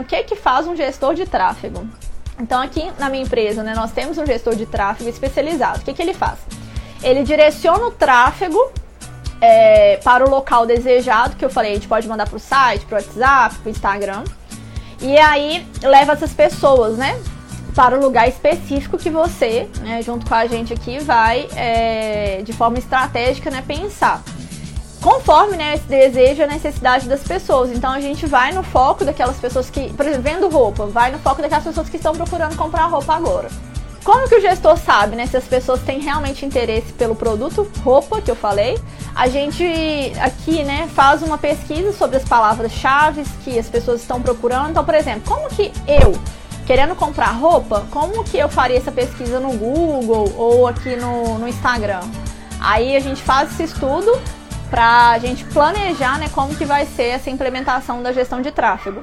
O que é que faz um gestor de tráfego? Então aqui na minha empresa, né, nós temos um gestor de tráfego especializado. O que, que ele faz? Ele direciona o tráfego é, para o local desejado, que eu falei, a gente pode mandar para o site, para o WhatsApp, para o Instagram. E aí leva essas pessoas, né, para o lugar específico que você, né, junto com a gente aqui, vai é, de forma estratégica, né, pensar conforme né, esse desejo e a necessidade das pessoas. Então a gente vai no foco daquelas pessoas que, por exemplo, vendo roupa, vai no foco daquelas pessoas que estão procurando comprar roupa agora. Como que o gestor sabe, né, se as pessoas têm realmente interesse pelo produto roupa que eu falei? A gente aqui, né, faz uma pesquisa sobre as palavras-chave que as pessoas estão procurando. Então, por exemplo, como que eu, querendo comprar roupa, como que eu faria essa pesquisa no Google ou aqui no, no Instagram? Aí a gente faz esse estudo para a gente planejar né, como que vai ser essa implementação da gestão de tráfego.